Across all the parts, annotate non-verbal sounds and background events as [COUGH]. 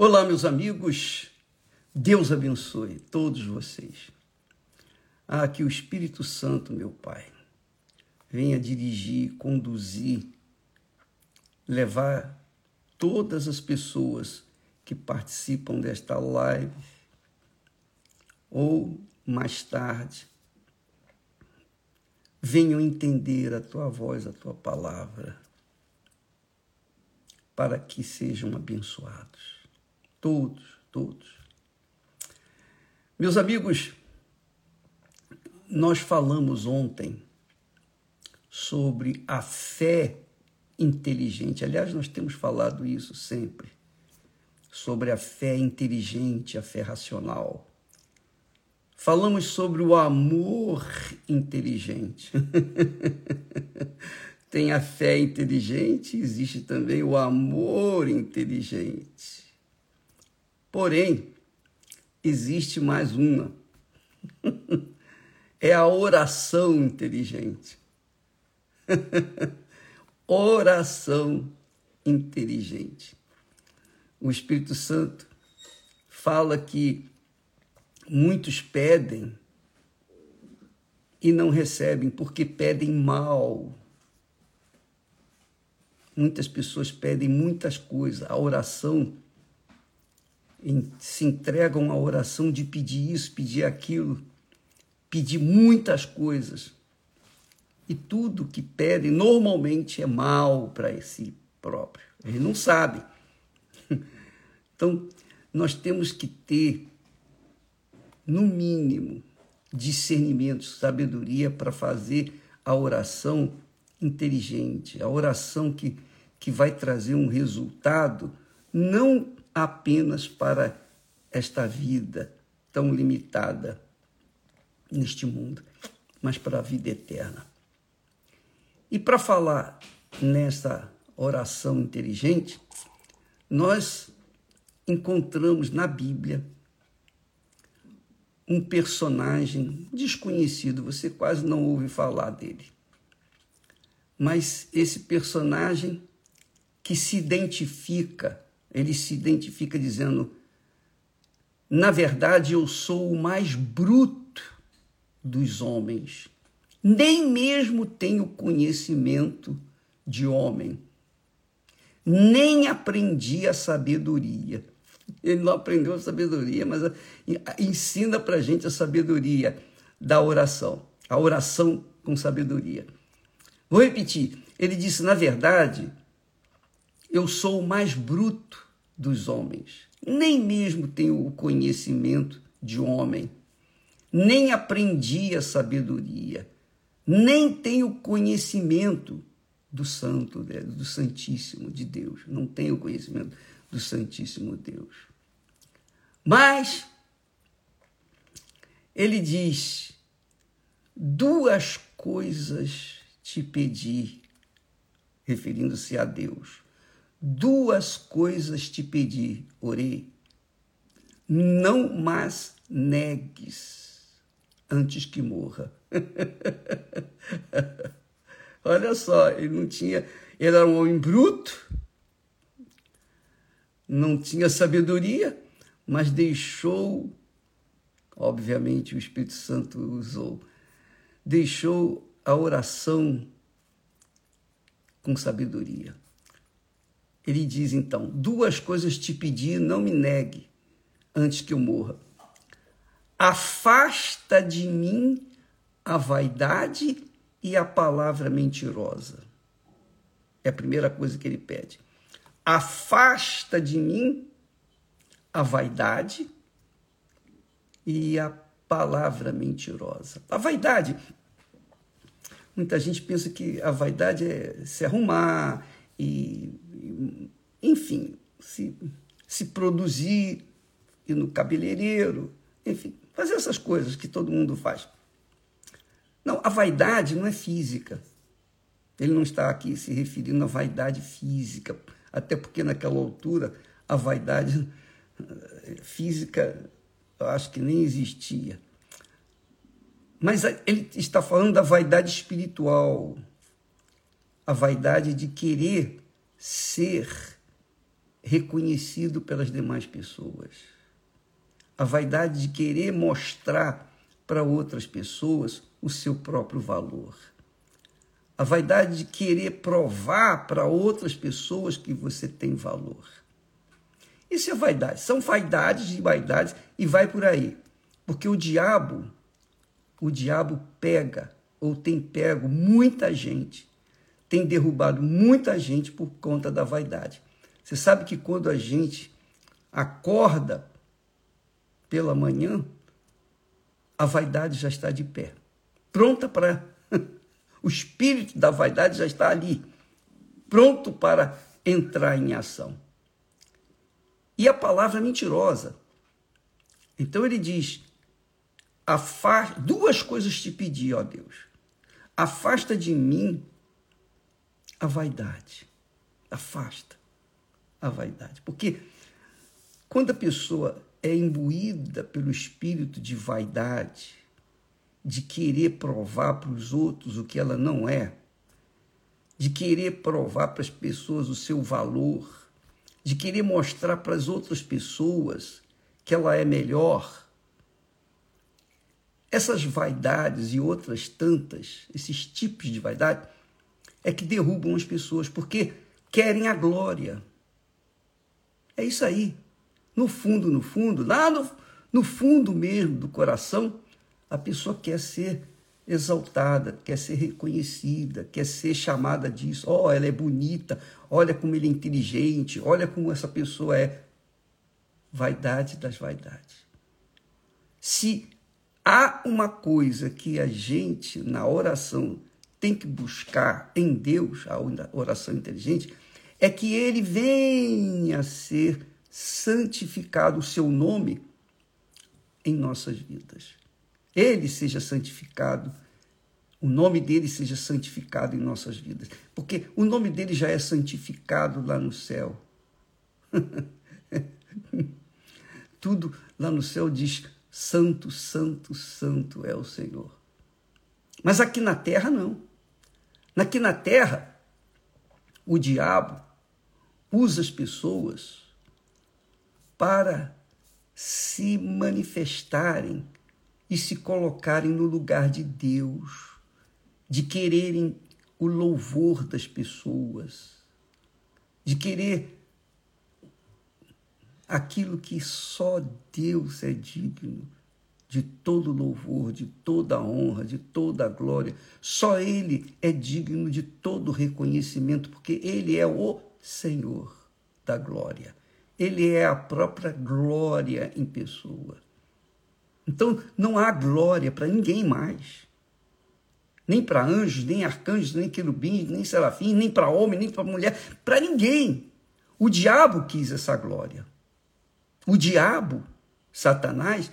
Olá, meus amigos. Deus abençoe todos vocês. Ah, que o Espírito Santo, meu Pai, venha dirigir, conduzir, levar todas as pessoas que participam desta live ou mais tarde venham entender a tua voz, a tua palavra, para que sejam abençoados. Todos, todos. Meus amigos, nós falamos ontem sobre a fé inteligente. Aliás, nós temos falado isso sempre. Sobre a fé inteligente, a fé racional. Falamos sobre o amor inteligente. [LAUGHS] Tem a fé inteligente, existe também o amor inteligente. Porém, existe mais uma. [LAUGHS] é a oração inteligente. [LAUGHS] oração inteligente. O Espírito Santo fala que muitos pedem e não recebem porque pedem mal. Muitas pessoas pedem muitas coisas. A oração se entregam à oração de pedir isso, pedir aquilo, pedir muitas coisas. E tudo que pedem normalmente é mal para si próprio. Eles não sabem. [LAUGHS] Então, nós temos que ter, no mínimo, discernimento, sabedoria para fazer a oração inteligente, a oração que, que vai trazer um resultado não apenas para esta vida tão limitada neste mundo, mas para a vida eterna. E para falar nessa oração inteligente, nós encontramos na Bíblia um personagem desconhecido, você quase não ouve falar dele. Mas esse personagem que se identifica ele se identifica dizendo: Na verdade, eu sou o mais bruto dos homens. Nem mesmo tenho conhecimento de homem. Nem aprendi a sabedoria. Ele não aprendeu a sabedoria, mas ensina para gente a sabedoria da oração. A oração com sabedoria. Vou repetir. Ele disse: na verdade, eu sou o mais bruto dos homens. Nem mesmo tenho o conhecimento de homem. Nem aprendi a sabedoria. Nem tenho conhecimento do Santo, do Santíssimo de Deus. Não tenho conhecimento do Santíssimo Deus. Mas ele diz: duas coisas te pedi, referindo-se a Deus Duas coisas te pedi, orei. Não mais negues antes que morra. [LAUGHS] Olha só, ele não tinha, ele era um homem bruto, não tinha sabedoria, mas deixou, obviamente o Espírito Santo usou, deixou a oração com sabedoria. Ele diz então: Duas coisas te pedi, não me negue antes que eu morra. Afasta de mim a vaidade e a palavra mentirosa. É a primeira coisa que ele pede. Afasta de mim a vaidade e a palavra mentirosa. A vaidade. Muita gente pensa que a vaidade é se arrumar e enfim, se, se produzir, ir no cabeleireiro, enfim, fazer essas coisas que todo mundo faz. Não, a vaidade não é física. Ele não está aqui se referindo à vaidade física, até porque naquela altura a vaidade eh, física eu acho que nem existia. Mas ele está falando da vaidade espiritual, a vaidade de querer ser reconhecido pelas demais pessoas. A vaidade de querer mostrar para outras pessoas o seu próprio valor. A vaidade de querer provar para outras pessoas que você tem valor. Isso é vaidade. São vaidades e vaidades e vai por aí. Porque o diabo, o diabo pega ou tem pego muita gente, tem derrubado muita gente por conta da vaidade. Você sabe que quando a gente acorda pela manhã, a vaidade já está de pé, pronta para. [LAUGHS] o espírito da vaidade já está ali, pronto para entrar em ação. E a palavra é mentirosa. Então ele diz: duas coisas te pedi, ó Deus. Afasta de mim a vaidade. Afasta a vaidade. Porque quando a pessoa é imbuída pelo espírito de vaidade, de querer provar para os outros o que ela não é, de querer provar para as pessoas o seu valor, de querer mostrar para as outras pessoas que ela é melhor. Essas vaidades e outras tantas, esses tipos de vaidade, é que derrubam as pessoas, porque querem a glória. É isso aí. No fundo, no fundo, lá no, no fundo mesmo do coração, a pessoa quer ser exaltada, quer ser reconhecida, quer ser chamada disso. Oh, ela é bonita, olha como ele é inteligente, olha como essa pessoa é. Vaidade das vaidades. Se há uma coisa que a gente, na oração, tem que buscar em Deus, a oração inteligente, é que ele venha a ser santificado, o seu nome, em nossas vidas ele seja santificado, o nome dele seja santificado em nossas vidas, porque o nome dele já é santificado lá no céu. [LAUGHS] Tudo lá no céu diz: Santo, Santo, Santo é o Senhor. Mas aqui na terra, não. Aqui na terra, o diabo usa as pessoas para se manifestarem e se colocarem no lugar de Deus, de quererem o louvor das pessoas, de querer aquilo que só Deus é digno de todo louvor, de toda honra, de toda glória. Só Ele é digno de todo reconhecimento, porque Ele é o Senhor da glória. Ele é a própria glória em pessoa. Então não há glória para ninguém mais. Nem para anjos, nem arcanjos, nem querubins, nem serafins, nem para homem, nem para mulher, para ninguém. O diabo quis essa glória. O diabo, Satanás,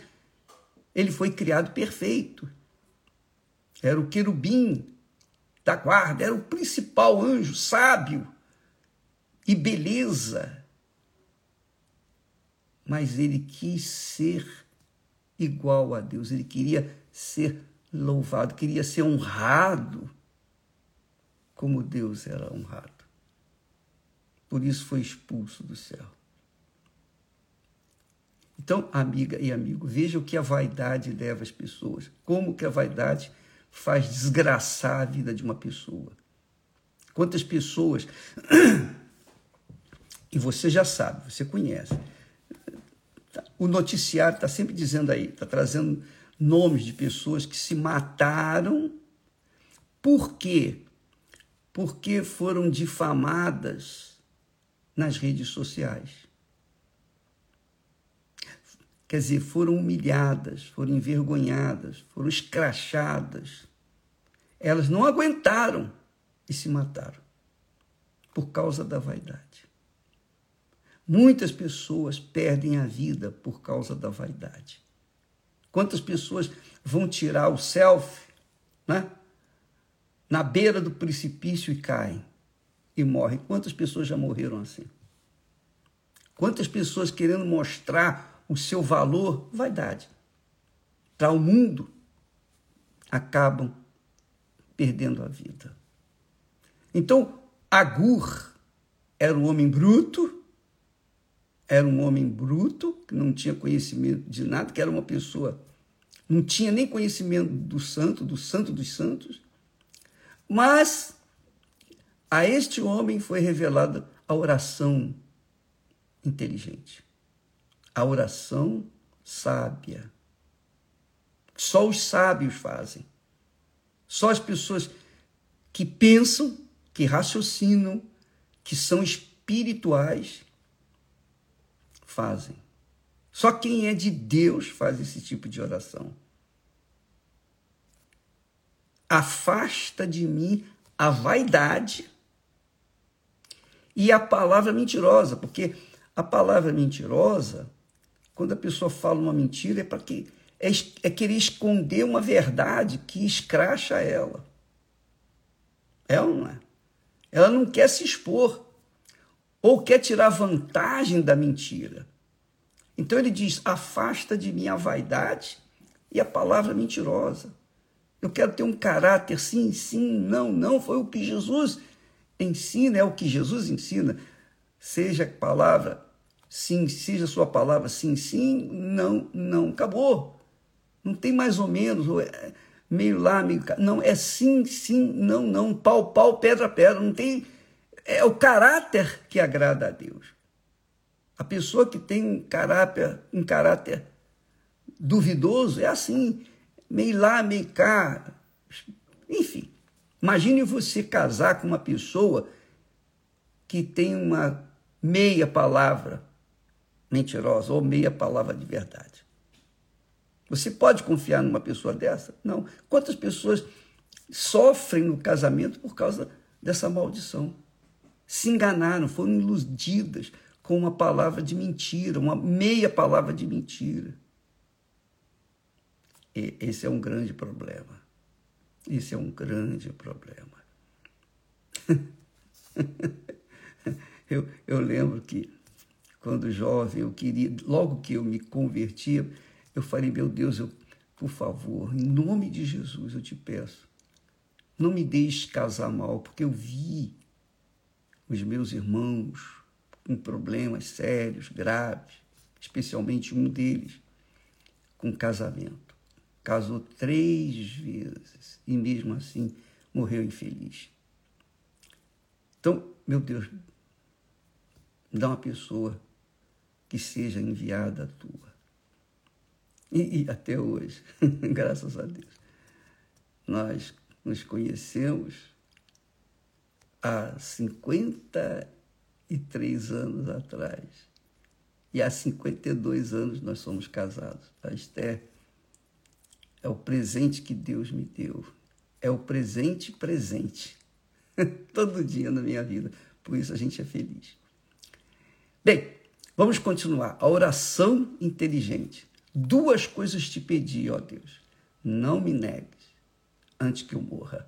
ele foi criado perfeito. Era o querubim da guarda, era o principal anjo, sábio e beleza. Mas ele quis ser igual a Deus. Ele queria ser louvado, queria ser honrado como Deus era honrado. Por isso foi expulso do céu. Então, amiga e amigo, veja o que a vaidade leva as pessoas. Como que a vaidade faz desgraçar a vida de uma pessoa. Quantas pessoas. [CLEARS THROAT] E você já sabe, você conhece o noticiário está sempre dizendo aí, está trazendo nomes de pessoas que se mataram. Por quê? Porque foram difamadas nas redes sociais. Quer dizer, foram humilhadas, foram envergonhadas, foram escrachadas. Elas não aguentaram e se mataram por causa da vaidade. Muitas pessoas perdem a vida por causa da vaidade. Quantas pessoas vão tirar o selfie, né? Na beira do precipício e caem e morrem. Quantas pessoas já morreram assim? Quantas pessoas querendo mostrar o seu valor, vaidade, para o mundo, acabam perdendo a vida. Então, Agur era um homem bruto, era um homem bruto, que não tinha conhecimento de nada, que era uma pessoa, não tinha nem conhecimento do santo, do santo dos santos, mas a este homem foi revelada a oração inteligente, a oração sábia. Só os sábios fazem. Só as pessoas que pensam, que raciocinam, que são espirituais, fazem. Só quem é de Deus faz esse tipo de oração. Afasta de mim a vaidade e a palavra mentirosa, porque a palavra mentirosa, quando a pessoa fala uma mentira, é para que é, é querer esconder uma verdade que escracha ela. É ou não é? Ela não quer se expor ou quer tirar vantagem da mentira. Então ele diz: afasta de mim a vaidade e a palavra mentirosa. Eu quero ter um caráter sim, sim, não, não. Foi o que Jesus ensina, é o que Jesus ensina. Seja a palavra sim, seja a sua palavra sim, sim, não, não. Acabou. Não tem mais ou menos, é meio lá, meio cá. Não, é sim, sim, não, não. Pau, pau, pedra, pedra. Não tem. É o caráter que agrada a Deus. A pessoa que tem um caráter, um caráter duvidoso é assim, meio lá, meio cá. Enfim, imagine você casar com uma pessoa que tem uma meia palavra mentirosa ou meia palavra de verdade. Você pode confiar numa pessoa dessa? Não. Quantas pessoas sofrem no casamento por causa dessa maldição? Se enganaram, foram iludidas com uma palavra de mentira, uma meia palavra de mentira. E esse é um grande problema. Esse é um grande problema. [LAUGHS] eu, eu lembro que, quando jovem, eu queria, logo que eu me convertia, eu falei, meu Deus, eu, por favor, em nome de Jesus, eu te peço, não me deixe casar mal, porque eu vi os meus irmãos com problemas sérios, graves, especialmente um deles com casamento. Casou três vezes e mesmo assim morreu infeliz. Então, meu Deus, dá uma pessoa que seja enviada à tua. E, e até hoje, [LAUGHS] graças a Deus, nós nos conhecemos há 53 anos atrás. E há 52 anos nós somos casados. A Esther é o presente que Deus me deu. É o presente presente. [LAUGHS] Todo dia na minha vida. Por isso a gente é feliz. Bem, vamos continuar. A oração inteligente. Duas coisas te pedi, ó Deus. Não me negues antes que eu morra.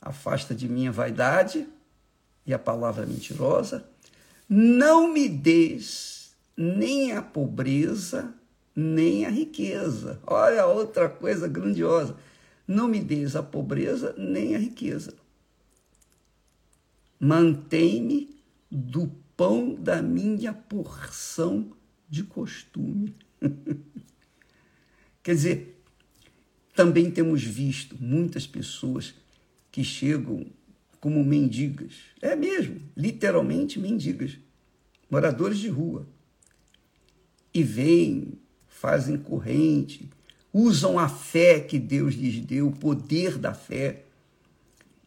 Afasta de mim a vaidade e a palavra mentirosa. Não me des nem a pobreza, nem a riqueza. Olha outra coisa grandiosa. Não me des a pobreza, nem a riqueza. Mantém-me do pão da minha porção de costume. [LAUGHS] Quer dizer, também temos visto muitas pessoas que chegam como mendigas. É mesmo, literalmente mendigas, moradores de rua. E vêm, fazem corrente, usam a fé que Deus lhes deu, o poder da fé,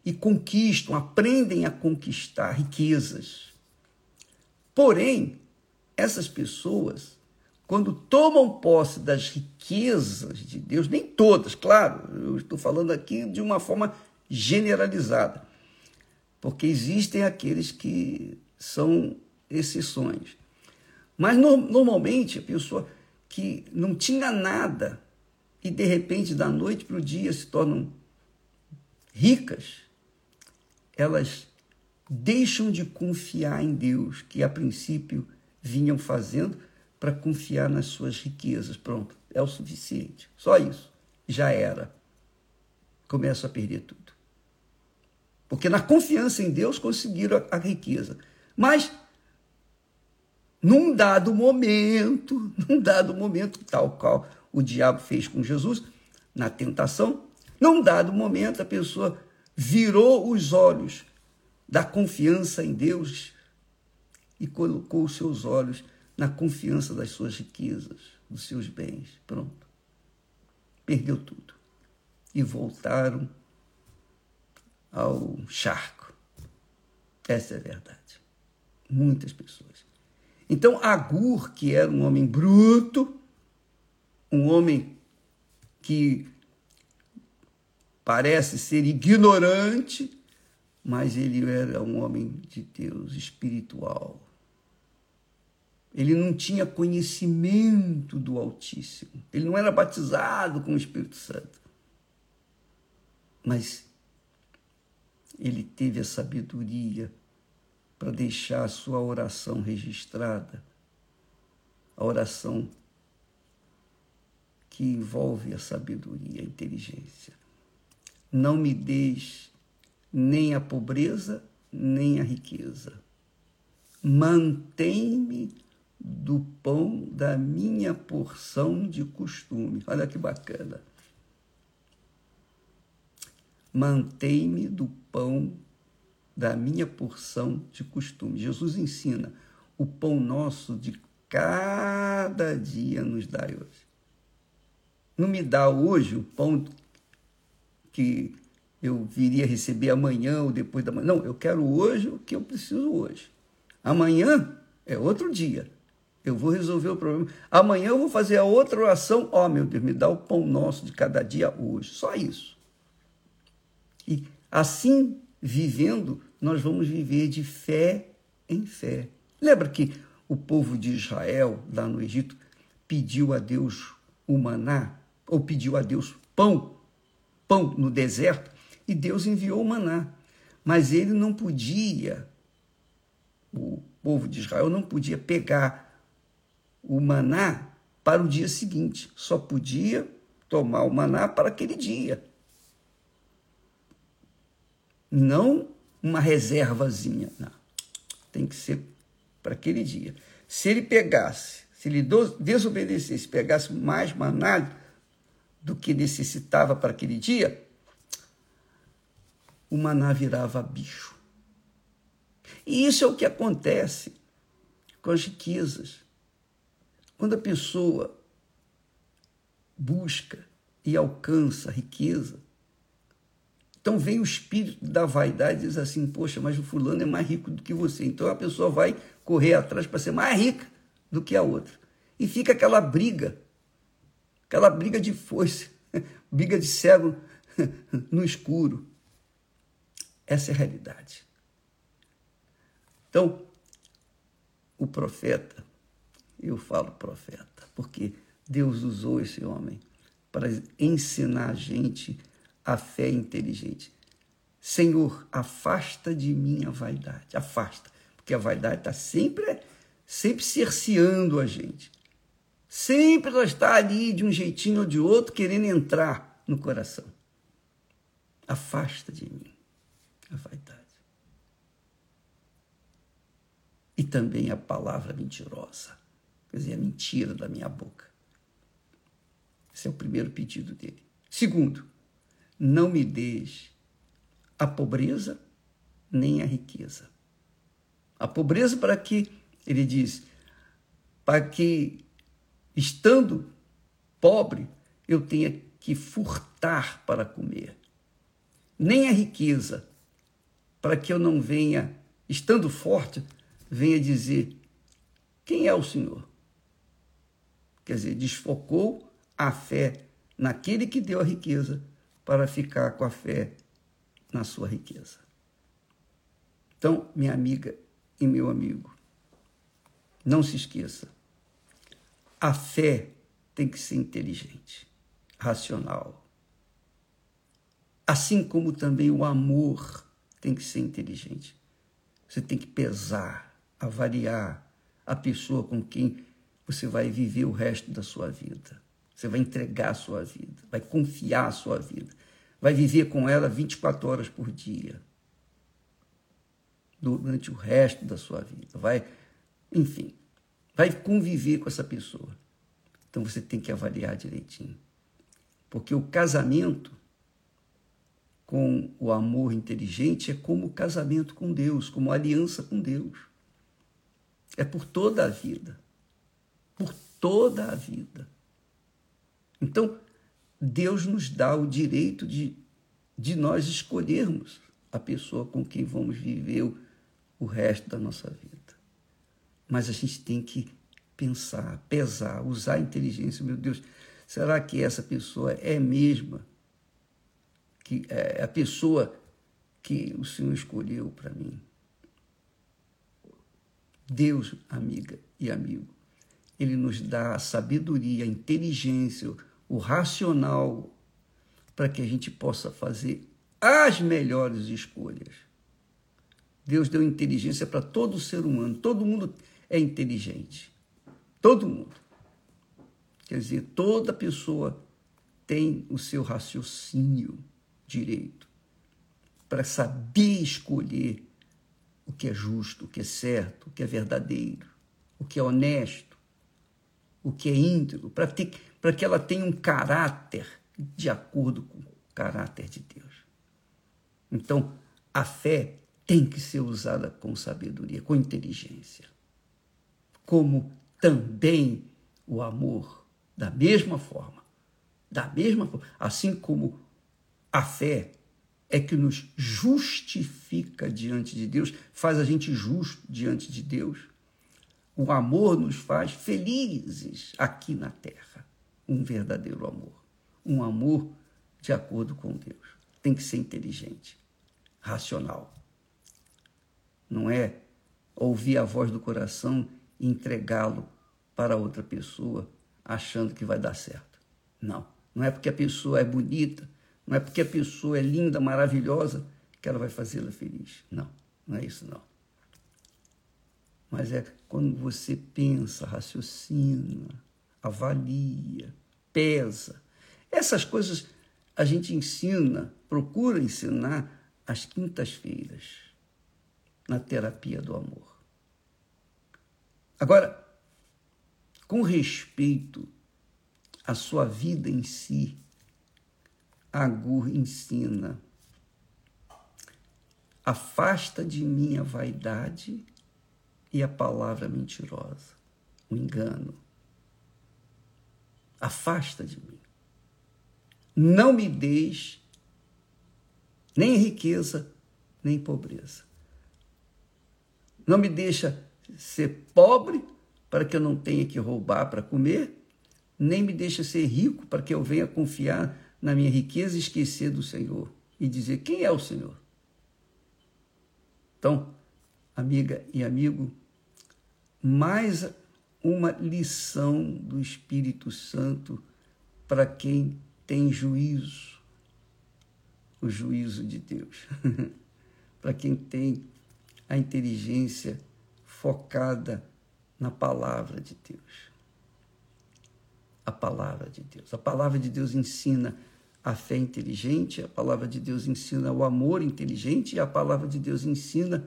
e conquistam, aprendem a conquistar riquezas. Porém, essas pessoas quando tomam posse das riquezas de Deus, nem todas, claro, eu estou falando aqui de uma forma generalizada, porque existem aqueles que são exceções. Mas no, normalmente a pessoa que não tinha nada e de repente da noite para o dia se tornam ricas, elas deixam de confiar em Deus, que a princípio vinham fazendo para confiar nas suas riquezas. Pronto, é o suficiente. Só isso. Já era. Começa a perder tudo. Porque na confiança em Deus conseguiram a, a riqueza. Mas num dado momento, [LAUGHS] num dado momento, tal qual o diabo fez com Jesus, na tentação, num dado momento a pessoa virou os olhos da confiança em Deus e colocou os seus olhos na confiança das suas riquezas, dos seus bens. Pronto. Perdeu tudo. E voltaram ao charco. Essa é a verdade. Muitas pessoas. Então, Agur, que era um homem bruto, um homem que parece ser ignorante, mas ele era um homem de Deus espiritual. Ele não tinha conhecimento do Altíssimo. Ele não era batizado com o Espírito Santo. Mas ele teve a sabedoria para deixar a sua oração registrada, a oração que envolve a sabedoria, a inteligência. Não me deis nem a pobreza, nem a riqueza. Mantém-me do pão da minha porção de costume. Olha que bacana. Mantém-me do pão da minha porção de costume. Jesus ensina: o pão nosso de cada dia nos dai hoje. Não me dá hoje o pão que eu viria receber amanhã ou depois da manhã. Não, eu quero hoje o que eu preciso hoje. Amanhã é outro dia. Eu vou resolver o problema. Amanhã eu vou fazer a outra oração. Ó, oh, meu Deus, me dá o pão nosso de cada dia hoje. Só isso. E assim vivendo, nós vamos viver de fé em fé. Lembra que o povo de Israel, lá no Egito, pediu a Deus o maná, ou pediu a Deus pão, pão no deserto, e Deus enviou o maná. Mas ele não podia, o povo de Israel não podia pegar o maná para o dia seguinte, só podia tomar o maná para aquele dia não uma reservazinha. Não. Tem que ser para aquele dia. Se ele pegasse, se ele desobedecesse, pegasse mais maná do que necessitava para aquele dia, o maná virava bicho. E isso é o que acontece com as riquezas. Quando a pessoa busca e alcança a riqueza, então vem o espírito da vaidade e diz assim: Poxa, mas o fulano é mais rico do que você. Então a pessoa vai correr atrás para ser mais rica do que a outra. E fica aquela briga, aquela briga de força, [LAUGHS] briga de cego [LAUGHS] no escuro. Essa é a realidade. Então, o profeta, eu falo profeta, porque Deus usou esse homem para ensinar a gente a fé inteligente. Senhor, afasta de mim a vaidade, afasta, porque a vaidade está sempre, sempre cerceando a gente. Sempre ela está ali de um jeitinho ou de outro, querendo entrar no coração. Afasta de mim a vaidade. E também a palavra mentirosa, quer dizer, a mentira da minha boca. Esse é o primeiro pedido dele. Segundo, não me des a pobreza nem a riqueza. A pobreza para que, ele diz, para que, estando pobre, eu tenha que furtar para comer. Nem a riqueza, para que eu não venha, estando forte, venha dizer: quem é o Senhor? Quer dizer, desfocou a fé naquele que deu a riqueza para ficar com a fé na sua riqueza. Então, minha amiga e meu amigo, não se esqueça. A fé tem que ser inteligente, racional. Assim como também o amor tem que ser inteligente. Você tem que pesar, avaliar a pessoa com quem você vai viver o resto da sua vida. Você vai entregar a sua vida, vai confiar a sua vida, vai viver com ela 24 horas por dia, durante o resto da sua vida. Vai, enfim, vai conviver com essa pessoa. Então você tem que avaliar direitinho. Porque o casamento com o amor inteligente é como o casamento com Deus, como aliança com Deus. É por toda a vida. Por toda a vida. Então, Deus nos dá o direito de, de nós escolhermos a pessoa com quem vamos viver o, o resto da nossa vida. Mas a gente tem que pensar, pesar, usar a inteligência. Meu Deus, será que essa pessoa é mesma que é a pessoa que o Senhor escolheu para mim? Deus, amiga e amigo, ele nos dá a sabedoria, a inteligência, o racional para que a gente possa fazer as melhores escolhas. Deus deu inteligência para todo ser humano, todo mundo é inteligente. Todo mundo. Quer dizer, toda pessoa tem o seu raciocínio direito para saber escolher o que é justo, o que é certo, o que é verdadeiro, o que é honesto, o que é íntegro, para, que ela tenha um caráter de acordo com o caráter de Deus. Então, a fé tem que ser usada com sabedoria, com inteligência. Como também o amor, da mesma forma. Da mesma forma. Assim como a fé é que nos justifica diante de Deus, faz a gente justo diante de Deus. O amor nos faz felizes aqui na terra. Um verdadeiro amor. Um amor de acordo com Deus. Tem que ser inteligente, racional. Não é ouvir a voz do coração e entregá-lo para outra pessoa achando que vai dar certo. Não. Não é porque a pessoa é bonita, não é porque a pessoa é linda, maravilhosa, que ela vai fazê-la feliz. Não, não é isso não. Mas é quando você pensa, raciocina, avalia, pesa. Essas coisas a gente ensina, procura ensinar às quintas-feiras, na terapia do amor. Agora, com respeito à sua vida em si, Agur ensina: afasta de mim a vaidade e a palavra mentirosa, o engano. Afasta de mim. Não me deis nem riqueza, nem pobreza. Não me deixa ser pobre para que eu não tenha que roubar para comer, nem me deixa ser rico para que eu venha confiar na minha riqueza esquecer do Senhor e dizer quem é o Senhor. Então, amiga e amigo, mais uma lição do Espírito Santo para quem tem juízo, o juízo de Deus, [LAUGHS] para quem tem a inteligência focada na palavra de Deus. A palavra de Deus. A palavra de Deus ensina a fé inteligente, a palavra de Deus ensina o amor inteligente e a palavra de Deus ensina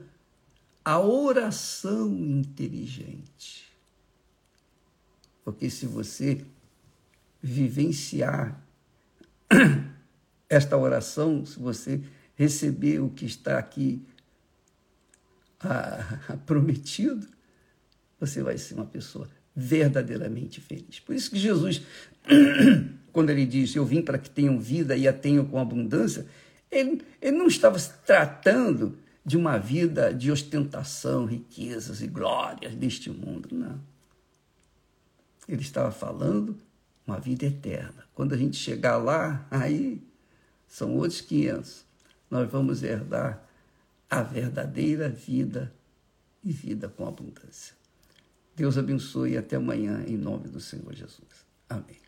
a oração inteligente. Porque se você vivenciar [CLEARS THROAT] esta oração, se você receber o que está aqui ah, [LAUGHS] prometido, você vai ser uma pessoa verdadeiramente feliz. Por isso que Jesus [CLEARS THROAT] quando ele diz eu vim para que tenham vida e a tenham com abundância, ele, ele não estava se tratando de uma vida de ostentação, riquezas e glórias deste mundo, não. Ele estava falando uma vida eterna. Quando a gente chegar lá, aí são outros 500. Nós vamos herdar a verdadeira vida e vida com abundância. Deus abençoe e até amanhã, em nome do Senhor Jesus. Amém.